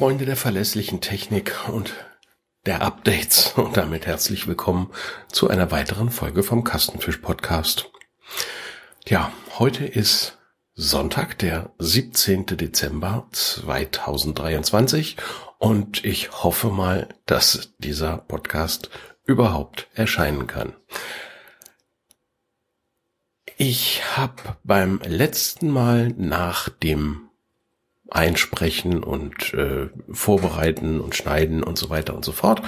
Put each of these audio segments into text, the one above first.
Freunde der verlässlichen Technik und der Updates und damit herzlich willkommen zu einer weiteren Folge vom Kastenfisch Podcast. Ja, heute ist Sonntag, der 17. Dezember 2023 und ich hoffe mal, dass dieser Podcast überhaupt erscheinen kann. Ich habe beim letzten Mal nach dem Einsprechen und äh, Vorbereiten und Schneiden und so weiter und so fort.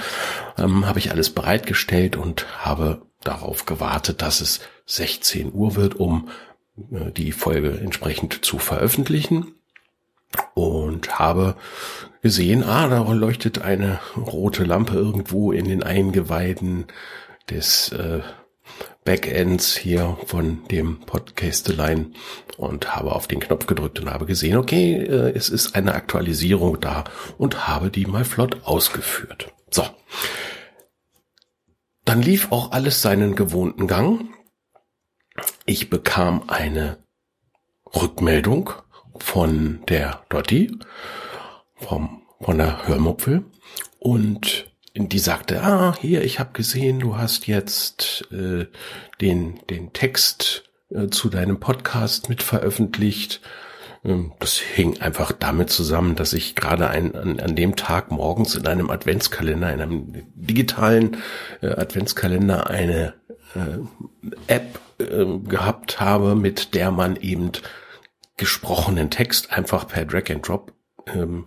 Ähm, habe ich alles bereitgestellt und habe darauf gewartet, dass es 16 Uhr wird, um äh, die Folge entsprechend zu veröffentlichen. Und habe gesehen, ah, da leuchtet eine rote Lampe irgendwo in den Eingeweiden des äh, Backends hier von dem Podcastelein und habe auf den Knopf gedrückt und habe gesehen, okay, äh, es ist eine Aktualisierung da und habe die mal flott ausgeführt. So. Dann lief auch alles seinen gewohnten Gang. Ich bekam eine Rückmeldung von der Dotti, vom, von der Hörmupfel und die sagte, ah, hier, ich habe gesehen, du hast jetzt äh, den, den Text äh, zu deinem Podcast mit veröffentlicht. Ähm, das hing einfach damit zusammen, dass ich gerade ein, an, an dem Tag morgens in einem Adventskalender, in einem digitalen äh, Adventskalender eine äh, App äh, gehabt habe, mit der man eben gesprochenen Text einfach per Drag and Drop ähm,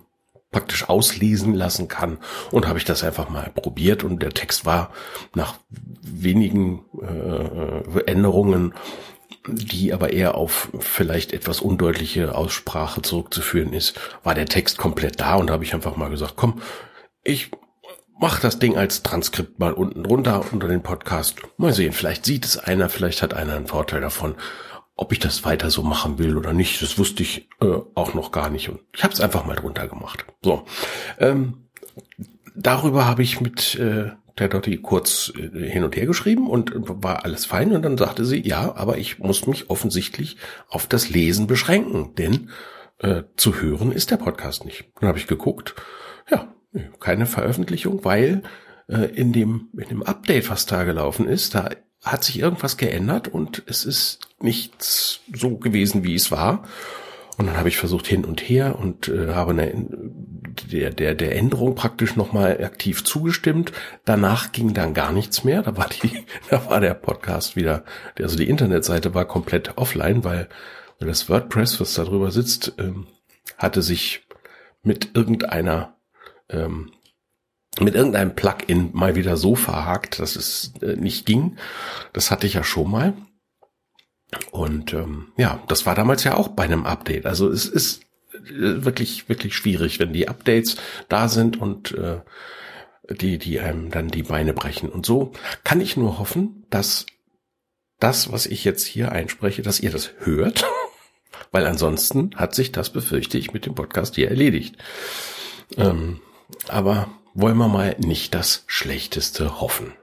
praktisch auslesen lassen kann. Und habe ich das einfach mal probiert und der Text war nach wenigen äh, Änderungen, die aber eher auf vielleicht etwas undeutliche Aussprache zurückzuführen ist, war der Text komplett da und habe ich einfach mal gesagt, komm, ich mach das Ding als Transkript mal unten drunter unter den Podcast. Mal sehen, vielleicht sieht es einer, vielleicht hat einer einen Vorteil davon ob ich das weiter so machen will oder nicht, das wusste ich äh, auch noch gar nicht. Und ich habe es einfach mal drunter gemacht. So, ähm, darüber habe ich mit äh, der Dotti kurz äh, hin und her geschrieben und war alles fein. Und dann sagte sie, ja, aber ich muss mich offensichtlich auf das Lesen beschränken, denn äh, zu hören ist der Podcast nicht. Dann habe ich geguckt, ja, keine Veröffentlichung, weil äh, in dem in dem Update, was da gelaufen ist, da hat sich irgendwas geändert und es ist nichts so gewesen, wie es war. Und dann habe ich versucht hin und her und äh, habe eine, der, der, der Änderung praktisch nochmal aktiv zugestimmt. Danach ging dann gar nichts mehr. Da war die, da war der Podcast wieder, also die Internetseite war komplett offline, weil, das WordPress, was da drüber sitzt, ähm, hatte sich mit irgendeiner ähm, mit irgendeinem Plugin mal wieder so verhakt, dass es äh, nicht ging. Das hatte ich ja schon mal. Und ähm, ja, das war damals ja auch bei einem Update. Also es ist äh, wirklich, wirklich schwierig, wenn die Updates da sind und äh, die, die einem dann die Beine brechen. Und so kann ich nur hoffen, dass das, was ich jetzt hier einspreche, dass ihr das hört. Weil ansonsten hat sich das, befürchte ich, mit dem Podcast hier erledigt. Ähm, aber wollen wir mal nicht das Schlechteste hoffen.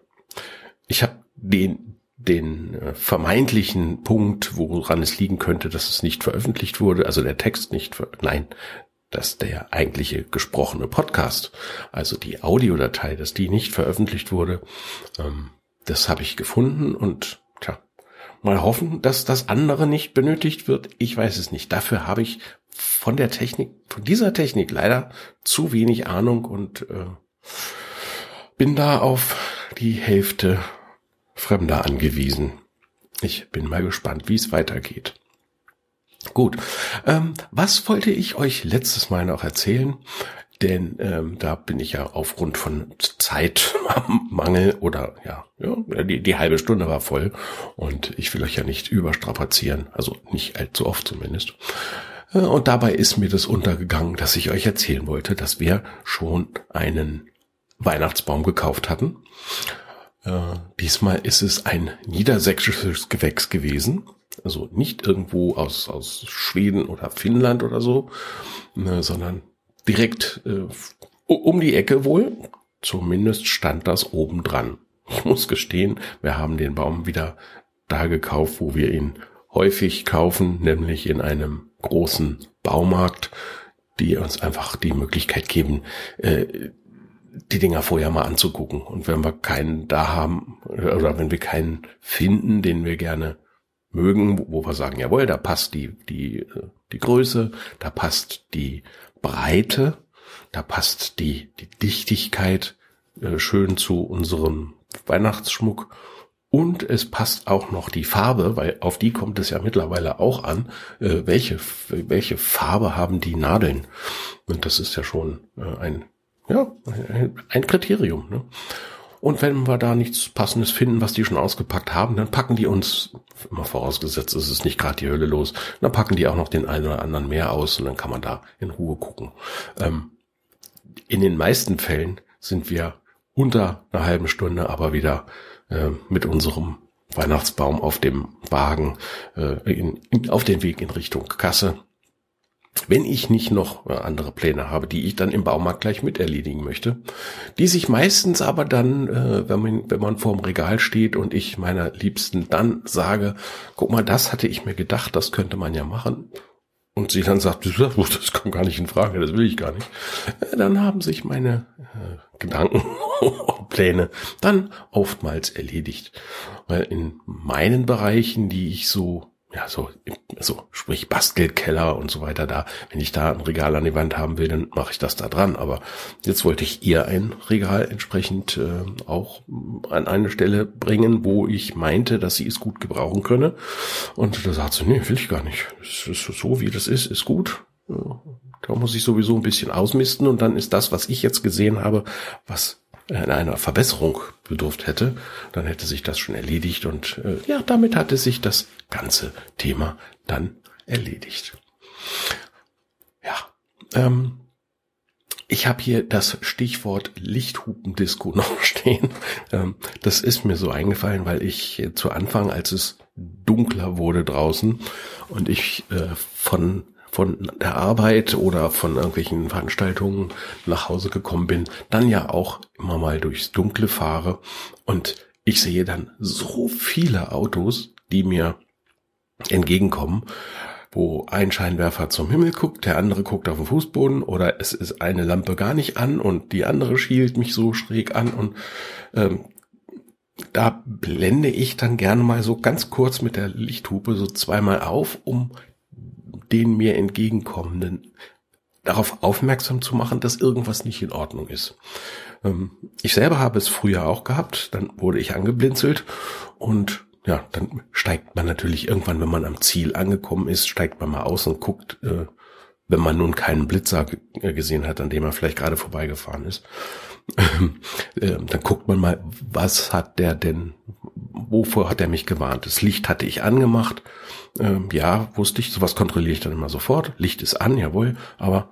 Ich habe den, den äh, vermeintlichen Punkt, woran es liegen könnte, dass es nicht veröffentlicht wurde, also der Text nicht, nein, dass der eigentliche gesprochene Podcast, also die Audiodatei, dass die nicht veröffentlicht wurde, ähm, das habe ich gefunden und tja, mal hoffen, dass das andere nicht benötigt wird. Ich weiß es nicht. Dafür habe ich von der Technik, von dieser Technik leider zu wenig Ahnung und äh, bin da auf die Hälfte Fremder angewiesen. Ich bin mal gespannt, wie es weitergeht. Gut, ähm, was wollte ich euch letztes Mal noch erzählen? Denn ähm, da bin ich ja aufgrund von Zeitmangel oder ja, ja die, die halbe Stunde war voll und ich will euch ja nicht überstrapazieren, also nicht allzu oft zumindest. Äh, und dabei ist mir das untergegangen, dass ich euch erzählen wollte, dass wir schon einen Weihnachtsbaum gekauft hatten. Äh, diesmal ist es ein niedersächsisches Gewächs gewesen. Also nicht irgendwo aus, aus Schweden oder Finnland oder so, äh, sondern direkt äh, um die Ecke wohl. Zumindest stand das oben dran. Ich muss gestehen, wir haben den Baum wieder da gekauft, wo wir ihn häufig kaufen, nämlich in einem großen Baumarkt, die uns einfach die Möglichkeit geben, äh, die Dinger vorher mal anzugucken. Und wenn wir keinen da haben, oder wenn wir keinen finden, den wir gerne mögen, wo wir sagen, jawohl, da passt die, die, äh, die Größe, da passt die Breite, da passt die, die Dichtigkeit äh, schön zu unserem Weihnachtsschmuck und es passt auch noch die Farbe, weil auf die kommt es ja mittlerweile auch an. Äh, welche, welche Farbe haben die Nadeln? Und das ist ja schon ein, ja, ein Kriterium. Ne? Und wenn wir da nichts Passendes finden, was die schon ausgepackt haben, dann packen die uns, immer vorausgesetzt, es ist nicht gerade die Hölle los, dann packen die auch noch den einen oder anderen mehr aus und dann kann man da in Ruhe gucken. Ähm, in den meisten Fällen sind wir unter einer halben Stunde aber wieder äh, mit unserem Weihnachtsbaum auf dem Wagen äh, in, in, auf den Weg in Richtung Kasse. Wenn ich nicht noch äh, andere Pläne habe, die ich dann im Baumarkt gleich mit erledigen möchte, die sich meistens aber dann, äh, wenn man wenn man vorm Regal steht und ich meiner Liebsten dann sage, guck mal, das hatte ich mir gedacht, das könnte man ja machen, und sie dann sagt, das kommt gar nicht in Frage, das will ich gar nicht, äh, dann haben sich meine äh, Gedanken und Pläne dann oftmals erledigt. Weil in meinen Bereichen, die ich so ja, so, so, sprich Bastelkeller und so weiter da. Wenn ich da ein Regal an die Wand haben will, dann mache ich das da dran. Aber jetzt wollte ich ihr ein Regal entsprechend äh, auch an eine Stelle bringen, wo ich meinte, dass sie es gut gebrauchen könne. Und da sagt sie, nee, will ich gar nicht. Es ist so, wie das ist, ist gut. Da muss ich sowieso ein bisschen ausmisten und dann ist das, was ich jetzt gesehen habe, was einer Verbesserung bedurft hätte, dann hätte sich das schon erledigt und äh, ja, damit hatte sich das ganze Thema dann erledigt. Ja, ähm, ich habe hier das Stichwort Lichthupendisco noch stehen. Ähm, das ist mir so eingefallen, weil ich zu Anfang, als es dunkler wurde draußen und ich äh, von von der Arbeit oder von irgendwelchen Veranstaltungen nach Hause gekommen bin, dann ja auch immer mal durchs Dunkle fahre. Und ich sehe dann so viele Autos, die mir entgegenkommen, wo ein Scheinwerfer zum Himmel guckt, der andere guckt auf den Fußboden oder es ist eine Lampe gar nicht an und die andere schielt mich so schräg an und ähm, da blende ich dann gerne mal so ganz kurz mit der Lichthupe so zweimal auf, um den mir entgegenkommenden darauf aufmerksam zu machen, dass irgendwas nicht in Ordnung ist. Ähm, ich selber habe es früher auch gehabt, dann wurde ich angeblinzelt und ja, dann steigt man natürlich irgendwann, wenn man am Ziel angekommen ist, steigt man mal aus und guckt, äh, wenn man nun keinen Blitzer äh, gesehen hat, an dem er vielleicht gerade vorbeigefahren ist, ähm, dann guckt man mal, was hat der denn, wovor hat er mich gewarnt? Das Licht hatte ich angemacht, ähm, ja, wusste ich, sowas kontrolliere ich dann immer sofort. Licht ist an, jawohl, aber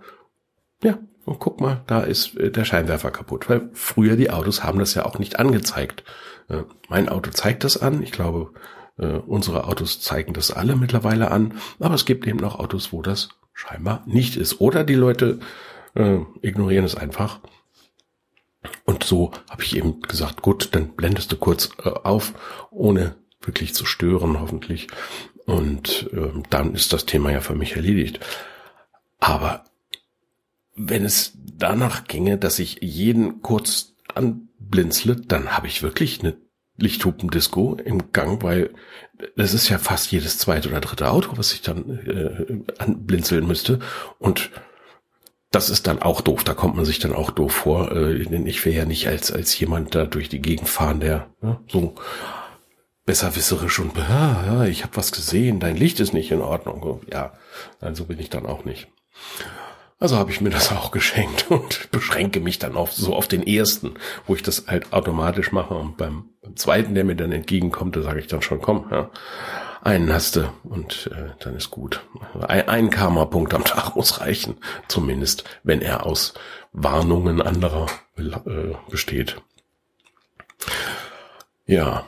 ja, und guck mal, da ist äh, der Scheinwerfer kaputt, weil früher die Autos haben das ja auch nicht angezeigt. Äh, mein Auto zeigt das an, ich glaube, äh, unsere Autos zeigen das alle mittlerweile an, aber es gibt eben noch Autos, wo das scheinbar nicht ist. Oder die Leute äh, ignorieren es einfach. Und so habe ich eben gesagt, gut, dann blendest du kurz äh, auf, ohne wirklich zu stören, hoffentlich. Und äh, dann ist das Thema ja für mich erledigt. Aber wenn es danach ginge, dass ich jeden kurz anblinzle, dann habe ich wirklich eine Lichthupendisco im Gang, weil das ist ja fast jedes zweite oder dritte Auto, was ich dann äh, anblinzeln müsste. Und das ist dann auch doof, da kommt man sich dann auch doof vor. Äh, denn ich wäre ja nicht als, als jemand da durch die Gegend fahren, der ne, so besserwisserisch und ja, ja, ich habe was gesehen, dein Licht ist nicht in Ordnung. Ja, nein, so bin ich dann auch nicht. Also habe ich mir das auch geschenkt und beschränke mich dann auf so auf den ersten, wo ich das halt automatisch mache. Und beim, beim zweiten, der mir dann entgegenkommt, da sage ich dann schon, komm, ja, einen hast du und äh, dann ist gut. Ein, ein Karma-Punkt am Tag muss reichen, zumindest, wenn er aus Warnungen anderer äh, besteht. Ja,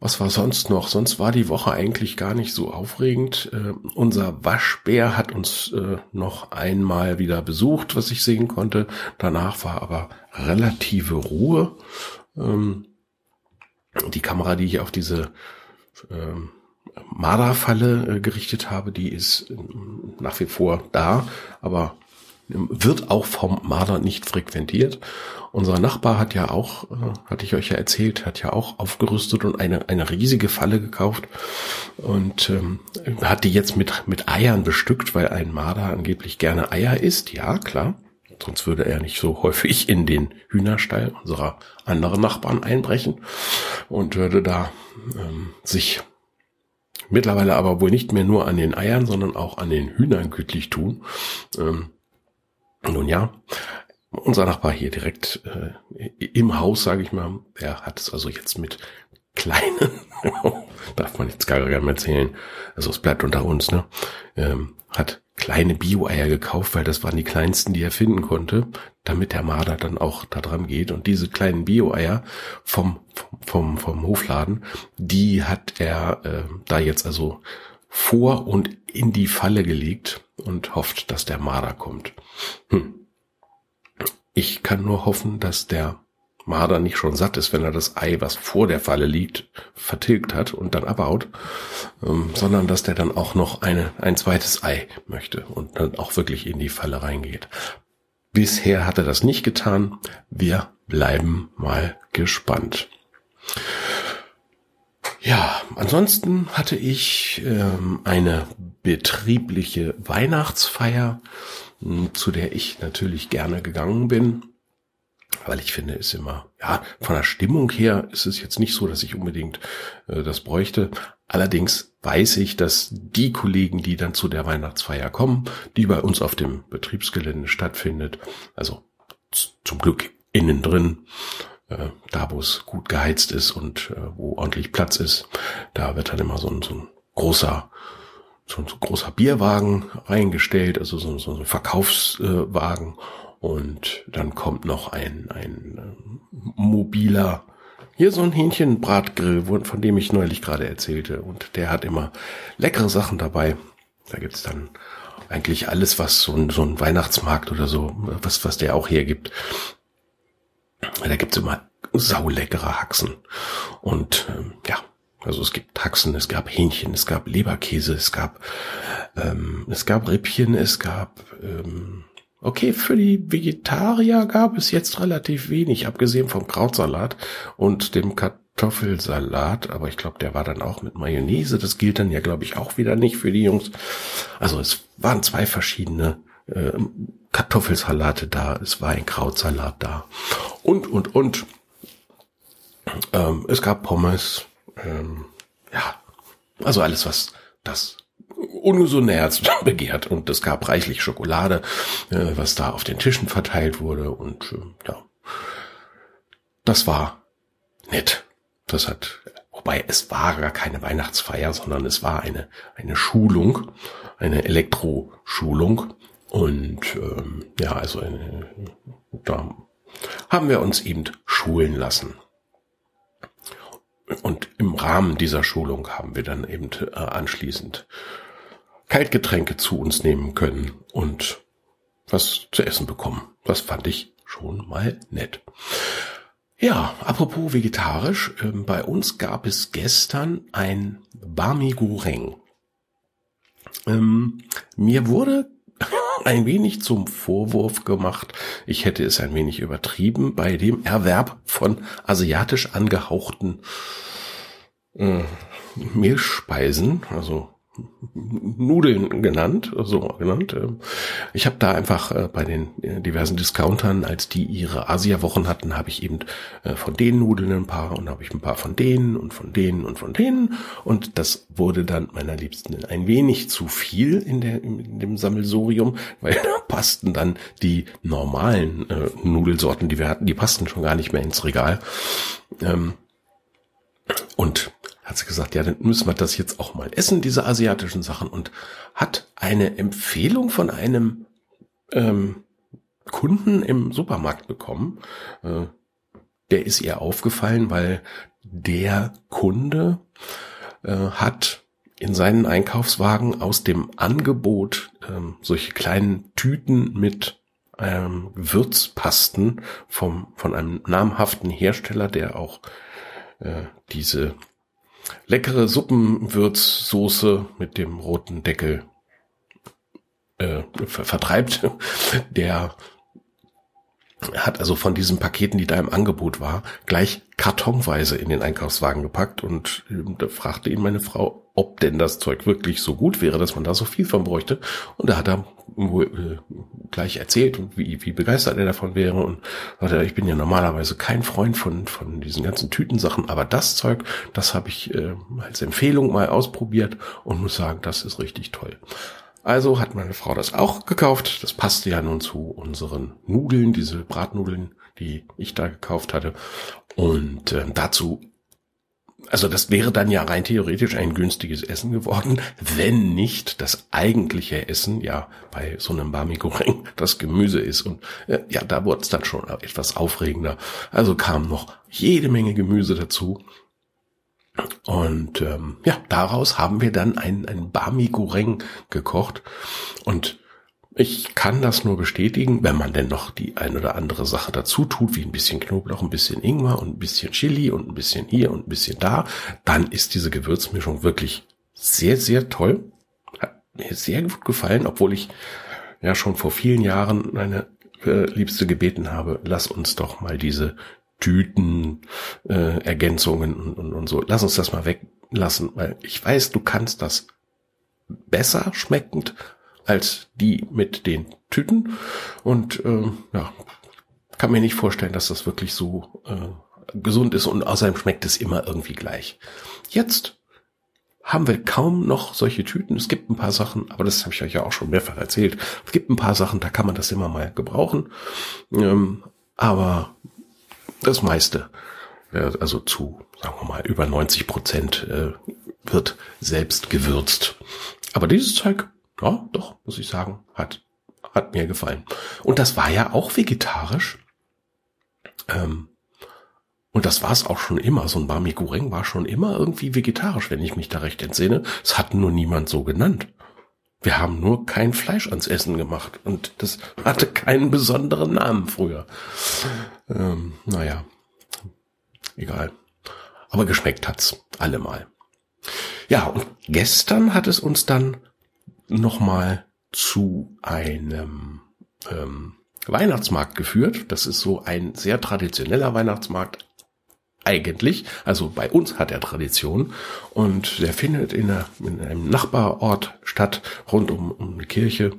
was war sonst noch? Sonst war die Woche eigentlich gar nicht so aufregend. Äh, unser Waschbär hat uns äh, noch einmal wieder besucht, was ich sehen konnte. Danach war aber relative Ruhe. Ähm, die Kamera, die ich auf diese ähm, Marderfalle äh, gerichtet habe, die ist äh, nach wie vor da, aber wird auch vom Marder nicht frequentiert. Unser Nachbar hat ja auch, äh, hatte ich euch ja erzählt, hat ja auch aufgerüstet und eine, eine riesige Falle gekauft und ähm, hat die jetzt mit, mit Eiern bestückt, weil ein Marder angeblich gerne Eier isst. Ja, klar. Sonst würde er nicht so häufig in den Hühnerstall unserer anderen Nachbarn einbrechen und würde da ähm, sich mittlerweile aber wohl nicht mehr nur an den Eiern, sondern auch an den Hühnern gütlich tun. Ähm, nun ja, unser Nachbar hier direkt äh, im Haus, sage ich mal, der hat es also jetzt mit kleinen, darf man jetzt gar nicht mehr erzählen, also es bleibt unter uns, ne, ähm, hat kleine Bio-Eier gekauft, weil das waren die kleinsten, die er finden konnte, damit der Marder dann auch da dran geht. Und diese kleinen Bio-Eier vom, vom, vom Hofladen, die hat er äh, da jetzt also vor und in die Falle gelegt und hofft, dass der Marder kommt. Hm. Ich kann nur hoffen, dass der Marder nicht schon satt ist, wenn er das Ei, was vor der Falle liegt, vertilgt hat und dann abhaut, ähm, sondern dass der dann auch noch eine, ein zweites Ei möchte und dann auch wirklich in die Falle reingeht. Bisher hat er das nicht getan. Wir bleiben mal gespannt. Ja, ansonsten hatte ich ähm, eine betriebliche Weihnachtsfeier, zu der ich natürlich gerne gegangen bin weil ich finde, ist immer, ja, von der Stimmung her ist es jetzt nicht so, dass ich unbedingt äh, das bräuchte. Allerdings weiß ich, dass die Kollegen, die dann zu der Weihnachtsfeier kommen, die bei uns auf dem Betriebsgelände stattfindet, also zum Glück innen drin, äh, da wo es gut geheizt ist und äh, wo ordentlich Platz ist, da wird dann immer so ein, so ein großer so ein, so großer Bierwagen reingestellt, also so, so ein Verkaufswagen und dann kommt noch ein, ein äh, mobiler, hier so ein Hähnchenbratgrill, von dem ich neulich gerade erzählte. Und der hat immer leckere Sachen dabei. Da gibt's dann eigentlich alles, was so ein, so ein Weihnachtsmarkt oder so, was, was der auch hergibt. Da gibt's immer sauleckere Haxen. Und ähm, ja, also es gibt Haxen, es gab Hähnchen, es gab Leberkäse, es gab ähm, es gab Rippchen, es gab ähm, Okay, für die Vegetarier gab es jetzt relativ wenig, abgesehen vom Krautsalat und dem Kartoffelsalat, aber ich glaube, der war dann auch mit Mayonnaise. Das gilt dann ja, glaube ich, auch wieder nicht für die Jungs. Also es waren zwei verschiedene äh, Kartoffelsalate da, es war ein Krautsalat da. Und, und, und. Ähm, es gab Pommes, ähm, ja, also alles, was das ungesunde Herz begehrt. Und es gab reichlich Schokolade, äh, was da auf den Tischen verteilt wurde. Und äh, ja, das war nett. Das hat, wobei es war gar keine Weihnachtsfeier, sondern es war eine eine Schulung, eine Elektroschulung und ähm, ja, also eine, da haben wir uns eben schulen lassen. Und im Rahmen dieser Schulung haben wir dann eben äh, anschließend Kaltgetränke zu uns nehmen können und was zu essen bekommen. Das fand ich schon mal nett. Ja, apropos vegetarisch, äh, bei uns gab es gestern ein Bami Goreng. Ähm, mir wurde ein wenig zum Vorwurf gemacht, ich hätte es ein wenig übertrieben bei dem Erwerb von asiatisch angehauchten äh, Mehlspeisen, also Nudeln genannt, so genannt. Ich habe da einfach äh, bei den äh, diversen Discountern, als die ihre Asia-Wochen hatten, habe ich eben äh, von den Nudeln ein paar und habe ich ein paar von denen und von denen und von denen und das wurde dann meiner Liebsten ein wenig zu viel in, der, in dem Sammelsurium, weil da passten dann die normalen äh, Nudelsorten, die wir hatten, die passten schon gar nicht mehr ins Regal. Ähm, und hat sie gesagt, ja, dann müssen wir das jetzt auch mal essen, diese asiatischen Sachen, und hat eine Empfehlung von einem ähm, Kunden im Supermarkt bekommen. Äh, der ist ihr aufgefallen, weil der Kunde äh, hat in seinen Einkaufswagen aus dem Angebot ähm, solche kleinen Tüten mit ähm, Würzpasten vom, von einem namhaften Hersteller, der auch äh, diese leckere Suppenwürzsoße mit dem roten Deckel äh, vertreibt, der hat also von diesen Paketen, die da im Angebot war, gleich kartonweise in den Einkaufswagen gepackt und äh, da fragte ihn meine Frau, ob denn das Zeug wirklich so gut wäre, dass man da so viel von bräuchte. Und da hat er äh, gleich erzählt, wie, wie begeistert er davon wäre. Und sagte, ich bin ja normalerweise kein Freund von, von diesen ganzen Tütensachen, aber das Zeug, das habe ich äh, als Empfehlung mal ausprobiert und muss sagen, das ist richtig toll. Also hat meine Frau das auch gekauft. Das passte ja nun zu unseren Nudeln, diese Bratnudeln, die ich da gekauft hatte. Und äh, dazu, also das wäre dann ja rein theoretisch ein günstiges Essen geworden, wenn nicht das eigentliche Essen ja bei so einem Bami Goreng das Gemüse ist. Und äh, ja, da wurde es dann schon etwas aufregender. Also kam noch jede Menge Gemüse dazu. Und ähm, ja, daraus haben wir dann ein, ein Bami Goreng gekocht. Und ich kann das nur bestätigen, wenn man denn noch die ein oder andere Sache dazu tut, wie ein bisschen Knoblauch, ein bisschen Ingwer und ein bisschen Chili und ein bisschen hier und ein bisschen da, dann ist diese Gewürzmischung wirklich sehr, sehr toll. Hat mir sehr gut gefallen, obwohl ich ja schon vor vielen Jahren meine äh, Liebste gebeten habe, lass uns doch mal diese Tüten, äh, Ergänzungen und, und, und so. Lass uns das mal weglassen, weil ich weiß, du kannst das besser schmeckend als die mit den Tüten. Und äh, ja, kann mir nicht vorstellen, dass das wirklich so äh, gesund ist und außerdem schmeckt es immer irgendwie gleich. Jetzt haben wir kaum noch solche Tüten. Es gibt ein paar Sachen, aber das habe ich euch ja auch schon mehrfach erzählt. Es gibt ein paar Sachen, da kann man das immer mal gebrauchen. Ähm, aber das meiste, also zu, sagen wir mal, über 90 Prozent äh, wird selbst gewürzt. Aber dieses Zeug, ja, doch, muss ich sagen, hat, hat mir gefallen. Und das war ja auch vegetarisch. Ähm, und das war es auch schon immer. So ein Bami Goreng war schon immer irgendwie vegetarisch, wenn ich mich da recht entsinne. Es hat nur niemand so genannt. Wir haben nur kein Fleisch ans Essen gemacht und das hatte keinen besonderen Namen früher. Ähm, naja, egal. Aber geschmeckt hat's allemal. Ja, und gestern hat es uns dann nochmal zu einem ähm, Weihnachtsmarkt geführt. Das ist so ein sehr traditioneller Weihnachtsmarkt eigentlich. Also bei uns hat er Tradition und der findet in, einer, in einem Nachbarort statt, rund um, um eine Kirche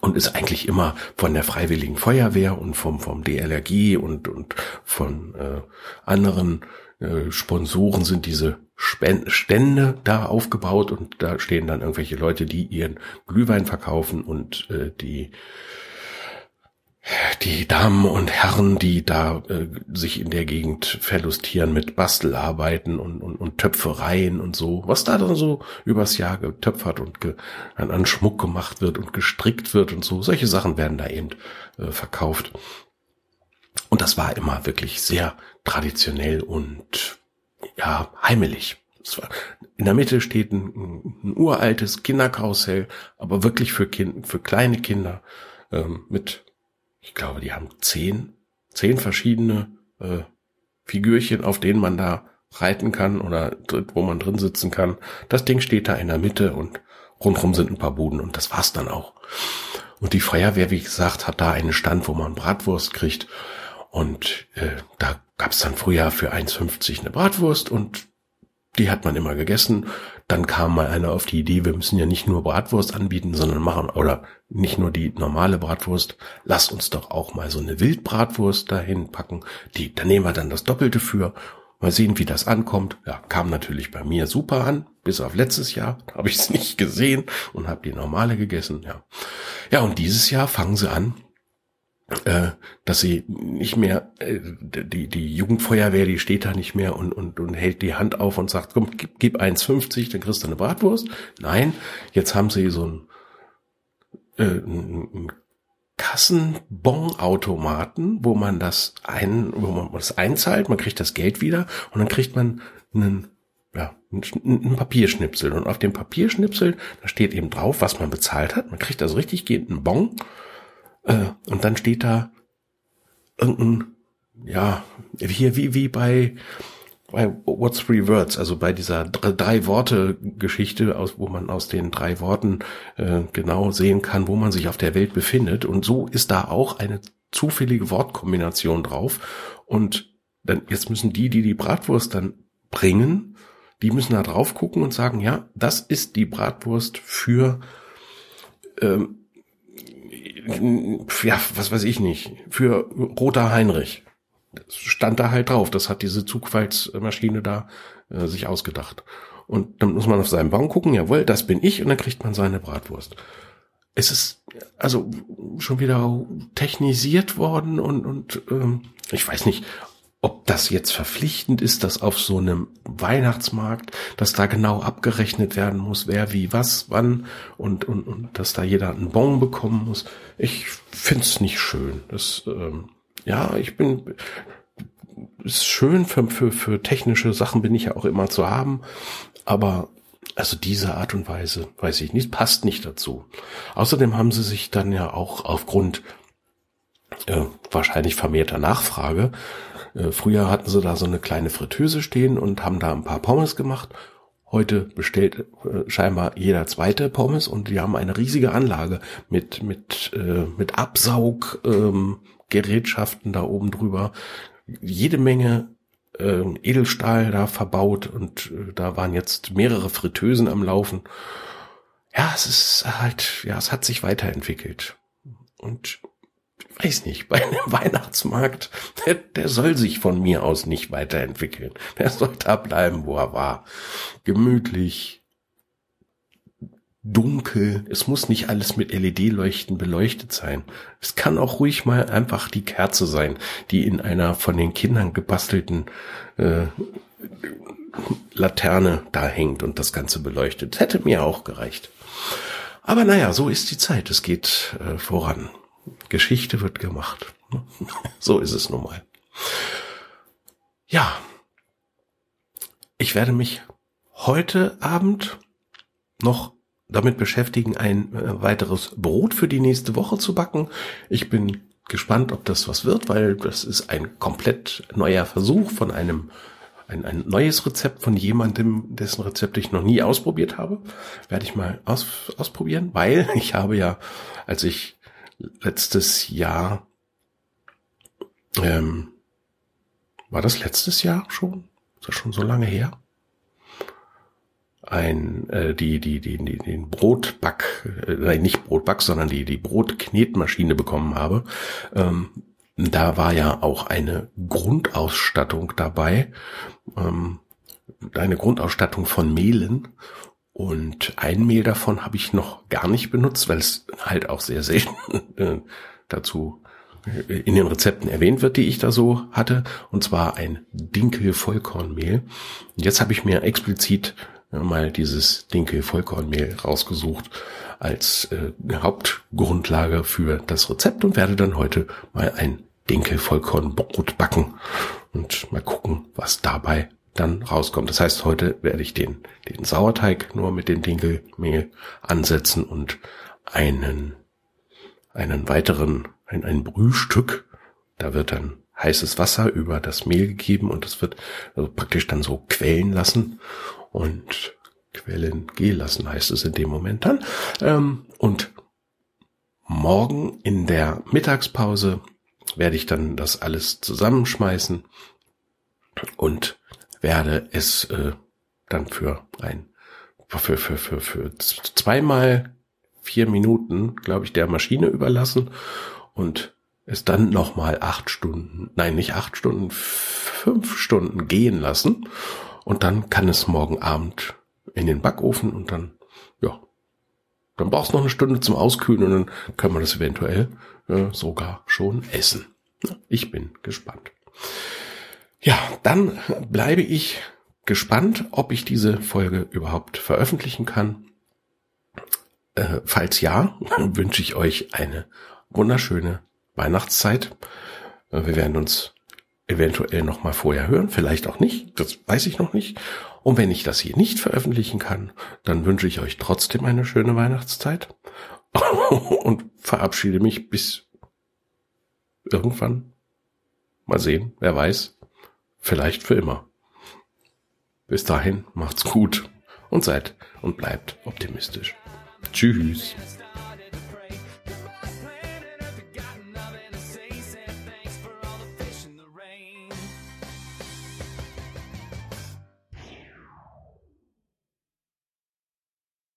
und ist eigentlich immer von der Freiwilligen Feuerwehr und vom, vom DLRG und, und von äh, anderen äh, Sponsoren sind diese Stände da aufgebaut und da stehen dann irgendwelche Leute, die ihren Glühwein verkaufen und äh, die die Damen und Herren, die da äh, sich in der Gegend verlustieren mit Bastelarbeiten und, und, und Töpfereien und so, was da dann so übers Jahr getöpfert und ge, an, an Schmuck gemacht wird und gestrickt wird und so, solche Sachen werden da eben äh, verkauft. Und das war immer wirklich sehr traditionell und ja, heimelig. in der Mitte steht ein, ein uraltes Kinderkarussell, aber wirklich für, kind, für kleine Kinder ähm, mit ich glaube, die haben zehn, zehn verschiedene äh, Figürchen, auf denen man da reiten kann oder wo man drin sitzen kann. Das Ding steht da in der Mitte und rundherum sind ein paar Buden und das war's dann auch. Und die Feuerwehr, wie gesagt, hat da einen Stand, wo man Bratwurst kriegt. Und äh, da gab's dann früher für 1,50 eine Bratwurst und die hat man immer gegessen. Dann kam mal einer auf die Idee, wir müssen ja nicht nur Bratwurst anbieten, sondern machen, oder nicht nur die normale Bratwurst, lasst uns doch auch mal so eine Wildbratwurst dahin packen. Die, da nehmen wir dann das Doppelte für. Mal sehen, wie das ankommt. Ja, kam natürlich bei mir super an. Bis auf letztes Jahr habe ich es nicht gesehen und habe die normale gegessen. Ja, ja, und dieses Jahr fangen sie an, äh, dass sie nicht mehr, äh, die, die Jugendfeuerwehr, die steht da nicht mehr und, und, und hält die Hand auf und sagt, komm, gib, gib 1,50, dann kriegst du eine Bratwurst. Nein, jetzt haben sie so ein, äh, ein Kassenbon-Automaten, wo man das ein, wo man das einzahlt, man kriegt das Geld wieder und dann kriegt man einen ja, ein Papierschnipsel. Und auf dem Papierschnipsel, da steht eben drauf, was man bezahlt hat. Man kriegt also richtig gehend einen Bon äh, und dann steht da irgendein, ja, hier wie, wie bei bei What's Three Words, also bei dieser Drei-Worte-Geschichte, aus, wo man aus den drei Worten äh, genau sehen kann, wo man sich auf der Welt befindet. Und so ist da auch eine zufällige Wortkombination drauf. Und dann jetzt müssen die, die die Bratwurst dann bringen, die müssen da drauf gucken und sagen, ja, das ist die Bratwurst für ähm, ja, was weiß ich nicht, für Roter Heinrich. Das stand da halt drauf. Das hat diese Zugfallsmaschine da äh, sich ausgedacht. Und dann muss man auf seinen Baum gucken, jawohl, das bin ich, und dann kriegt man seine Bratwurst. Es ist also schon wieder technisiert worden und, und ähm, ich weiß nicht, ob das jetzt verpflichtend ist, dass auf so einem Weihnachtsmarkt, dass da genau abgerechnet werden muss, wer wie was wann und und, und dass da jeder einen Bon bekommen muss. Ich find's nicht schön. Das ähm, ja, ich bin ist schön für, für für technische Sachen bin ich ja auch immer zu haben, aber also diese Art und Weise, weiß ich nicht, passt nicht dazu. Außerdem haben sie sich dann ja auch aufgrund äh, wahrscheinlich vermehrter Nachfrage äh, früher hatten sie da so eine kleine Fritteuse stehen und haben da ein paar Pommes gemacht. Heute bestellt äh, scheinbar jeder zweite Pommes und die haben eine riesige Anlage mit mit äh, mit Absauggerätschaften ähm, da oben drüber. Jede Menge äh, Edelstahl da verbaut und äh, da waren jetzt mehrere Fritteusen am Laufen. Ja, es ist halt, ja, es hat sich weiterentwickelt. Und weiß nicht, bei einem Weihnachtsmarkt, der, der soll sich von mir aus nicht weiterentwickeln. Der soll da bleiben, wo er war. Gemütlich, dunkel. Es muss nicht alles mit LED-Leuchten beleuchtet sein. Es kann auch ruhig mal einfach die Kerze sein, die in einer von den Kindern gebastelten äh, Laterne da hängt und das Ganze beleuchtet. Hätte mir auch gereicht. Aber naja, so ist die Zeit. Es geht äh, voran. Geschichte wird gemacht. So ist es nun mal. Ja, ich werde mich heute Abend noch damit beschäftigen, ein äh, weiteres Brot für die nächste Woche zu backen. Ich bin gespannt, ob das was wird, weil das ist ein komplett neuer Versuch von einem ein, ein neues Rezept von jemandem, dessen Rezept ich noch nie ausprobiert habe. Werde ich mal aus, ausprobieren, weil ich habe ja, als ich letztes Jahr, ähm, war das letztes Jahr schon? Ist das schon so lange her? Ein, äh, die, die, die, die, den Brotback, äh, nein, nicht Brotback, sondern die, die Brotknetmaschine bekommen habe. Ähm, da war ja auch eine Grundausstattung dabei, ähm, eine Grundausstattung von Mehlen und ein Mehl davon habe ich noch gar nicht benutzt, weil es halt auch sehr selten äh, dazu äh, in den Rezepten erwähnt wird, die ich da so hatte. Und zwar ein Dinkel-Vollkornmehl. Und jetzt habe ich mir explizit äh, mal dieses Dinkel-Vollkornmehl rausgesucht als äh, Hauptgrundlage für das Rezept und werde dann heute mal ein Dinkel-Vollkornbrot backen und mal gucken, was dabei dann rauskommt. Das heißt, heute werde ich den, den Sauerteig nur mit dem Dinkelmehl ansetzen und einen, einen weiteren, ein, ein Brühstück. Da wird dann heißes Wasser über das Mehl gegeben und das wird also praktisch dann so quellen lassen und quellen gehen lassen heißt es in dem Moment dann. Ähm, und morgen in der Mittagspause werde ich dann das alles zusammenschmeißen und werde es äh, dann für ein für, für, für, für zweimal vier Minuten, glaube ich, der Maschine überlassen und es dann nochmal acht Stunden, nein, nicht acht Stunden, fünf Stunden gehen lassen. Und dann kann es morgen Abend in den Backofen und dann, ja, dann brauchst du noch eine Stunde zum Auskühlen und dann können wir das eventuell äh, sogar schon essen. Ich bin gespannt. Ja, dann bleibe ich gespannt, ob ich diese Folge überhaupt veröffentlichen kann. Äh, falls ja, wünsche ich euch eine wunderschöne Weihnachtszeit. Äh, wir werden uns eventuell noch mal vorher hören, vielleicht auch nicht, das weiß ich noch nicht. Und wenn ich das hier nicht veröffentlichen kann, dann wünsche ich euch trotzdem eine schöne Weihnachtszeit und verabschiede mich bis irgendwann. Mal sehen, wer weiß. Vielleicht für immer. Bis dahin macht's gut und seid und bleibt optimistisch. Tschüss.